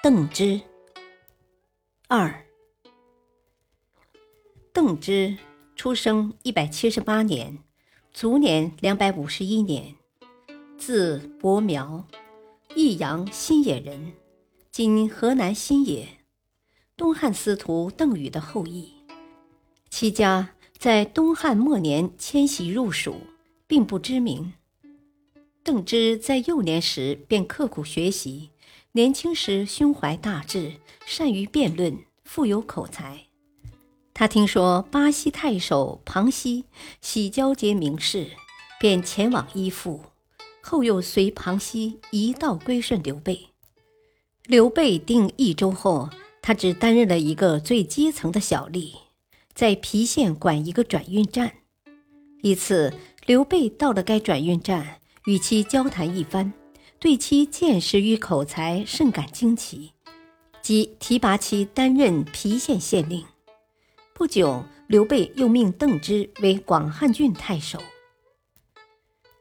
邓芝。二，邓芝出生一百七十八年，卒年两百五十一年，字伯苗，益阳新野人，今河南新野，东汉司徒邓禹的后裔。其家在东汉末年迁徙入蜀，并不知名。邓芝在幼年时便刻苦学习。年轻时胸怀大志，善于辩论，富有口才。他听说巴西太守庞熙喜交结名士，便前往依附。后又随庞熙一道归顺刘备。刘备定益州后，他只担任了一个最基层的小吏，在郫县管一个转运站。一次，刘备到了该转运站，与其交谈一番。对其见识与口才甚感惊奇，即提拔其担任郫县县令。不久，刘备又命邓芝为广汉郡太守。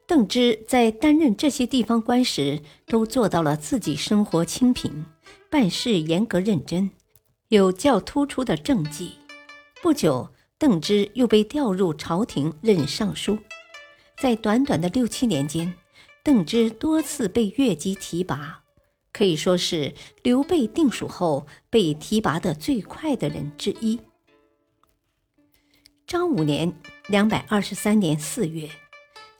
邓芝在担任这些地方官时，都做到了自己生活清贫，办事严格认真，有较突出的政绩。不久，邓芝又被调入朝廷任尚书，在短短的六七年间。邓芝多次被越级提拔，可以说是刘备定蜀后被提拔的最快的人之一。张五年（两百二十三年四月），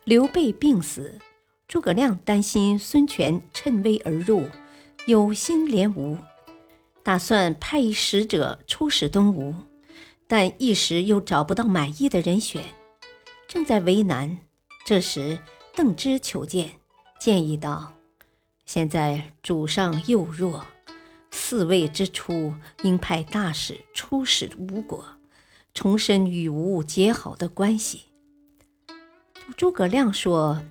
刘备病死，诸葛亮担心孙权趁危而入，有心怜吴，打算派一使者出使东吴，但一时又找不到满意的人选，正在为难。这时，邓芝求见。建议道：“现在主上幼弱，嗣位之初应派大使出使吴国，重申与吴结好的关系。”诸葛亮说：“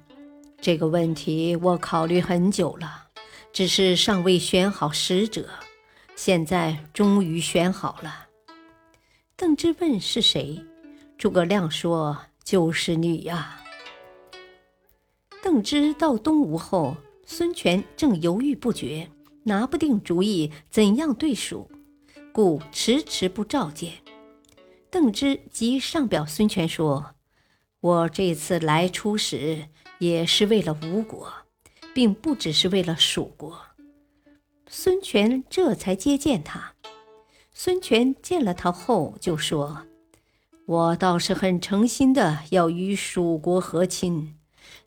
这个问题我考虑很久了，只是尚未选好使者，现在终于选好了。”邓芝问是谁，诸葛亮说：“就是你呀。”邓芝到东吴后，孙权正犹豫不决，拿不定主意怎样对蜀，故迟迟不召见。邓芝即上表孙权说：“我这次来出使，也是为了吴国，并不只是为了蜀国。”孙权这才接见他。孙权见了他后，就说：“我倒是很诚心的要与蜀国和亲。”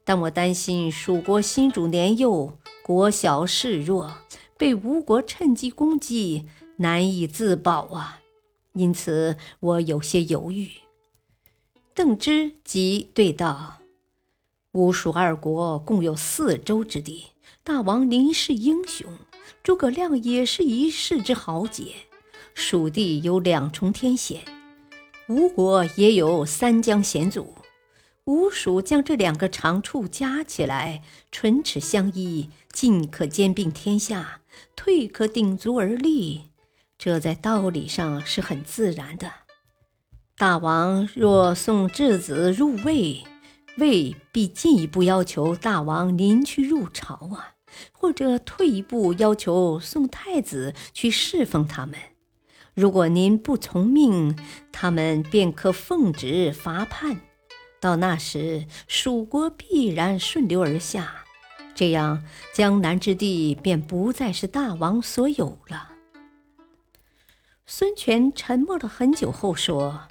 但我担心蜀国新主年幼，国小势弱，被吴国趁机攻击，难以自保啊！因此我有些犹豫。邓芝即对道：“吴蜀二国共有四州之地，大王您是英雄，诸葛亮也是一世之豪杰。蜀地有两重天险，吴国也有三江险阻。”吴蜀将这两个长处加起来，唇齿相依，进可兼并天下，退可鼎足而立，这在道理上是很自然的。大王若送质子入魏，魏必进一步要求大王您去入朝啊，或者退一步要求送太子去侍奉他们。如果您不从命，他们便可奉旨伐叛。到那时，蜀国必然顺流而下，这样江南之地便不再是大王所有了。孙权沉默了很久后说：“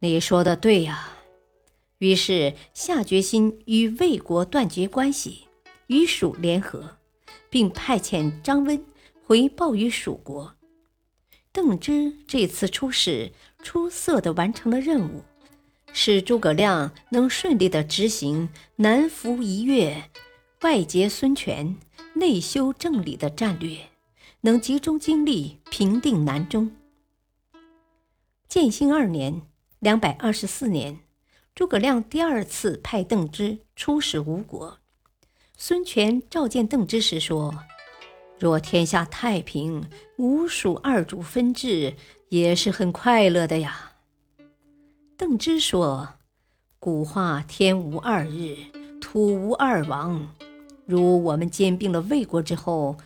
你说的对呀。”于是下决心与魏国断绝关系，与蜀联合，并派遣张温回报于蜀国。邓芝这次出使，出色的完成了任务。使诸葛亮能顺利地执行南服一越、外结孙权、内修政理的战略，能集中精力平定南中。建兴二年（两百二十四年），诸葛亮第二次派邓芝出使吴国。孙权召见邓芝时说：“若天下太平，吴蜀二主分治，也是很快乐的呀。”邓芝说：“古话天无二日，土无二王。如我们兼并了魏国之后，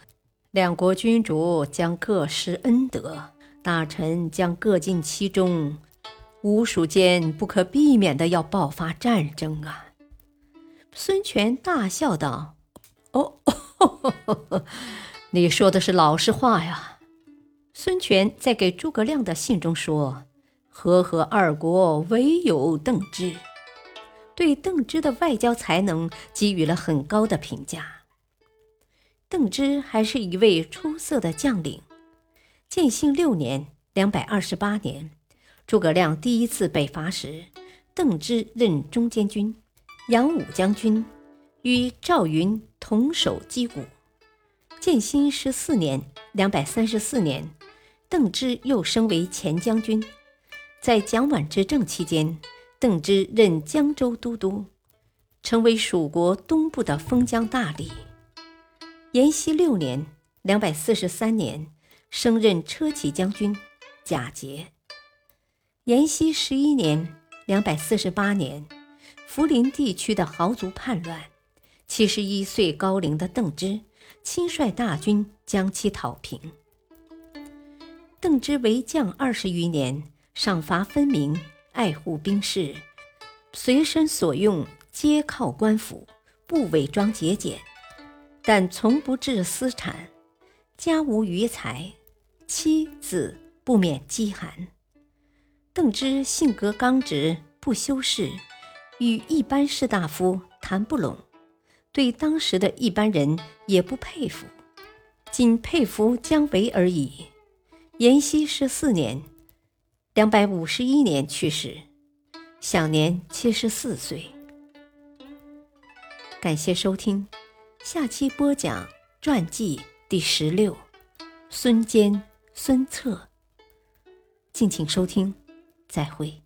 两国君主将各施恩德。”大臣将各尽其中，吴蜀间不可避免的要爆发战争啊！孙权大笑道：“哦，你说的是老实话呀。”孙权在给诸葛亮的信中说：“和合二国，唯有邓芝。”对邓芝的外交才能给予了很高的评价。邓芝还是一位出色的将领。建兴六年（两百二十八年），诸葛亮第一次北伐时，邓芝任中监军、扬武将军，与赵云同守击鼓。建兴十四年（两百三十四年），邓芝又升为前将军。在蒋琬执政期间，邓芝任江州都督，成为蜀国东部的封疆大吏。延熙六年（两百四十三年）。升任车骑将军，贾节。延熙十一年（两百四十八年），涪陵地区的豪族叛乱，七十一岁高龄的邓芝亲率大军将其讨平。邓芝为将二十余年，赏罚分明，爱护兵士，随身所用皆靠官府，不伪装节俭，但从不置私产，家无余财。妻子不免饥寒。邓芝性格刚直，不修饰，与一般士大夫谈不拢，对当时的一般人也不佩服，仅佩服姜维而已。延熙十四年（两百五十一年）去世，享年七十四岁。感谢收听，下期播讲传记第十六，孙坚。孙策，敬请收听，再会。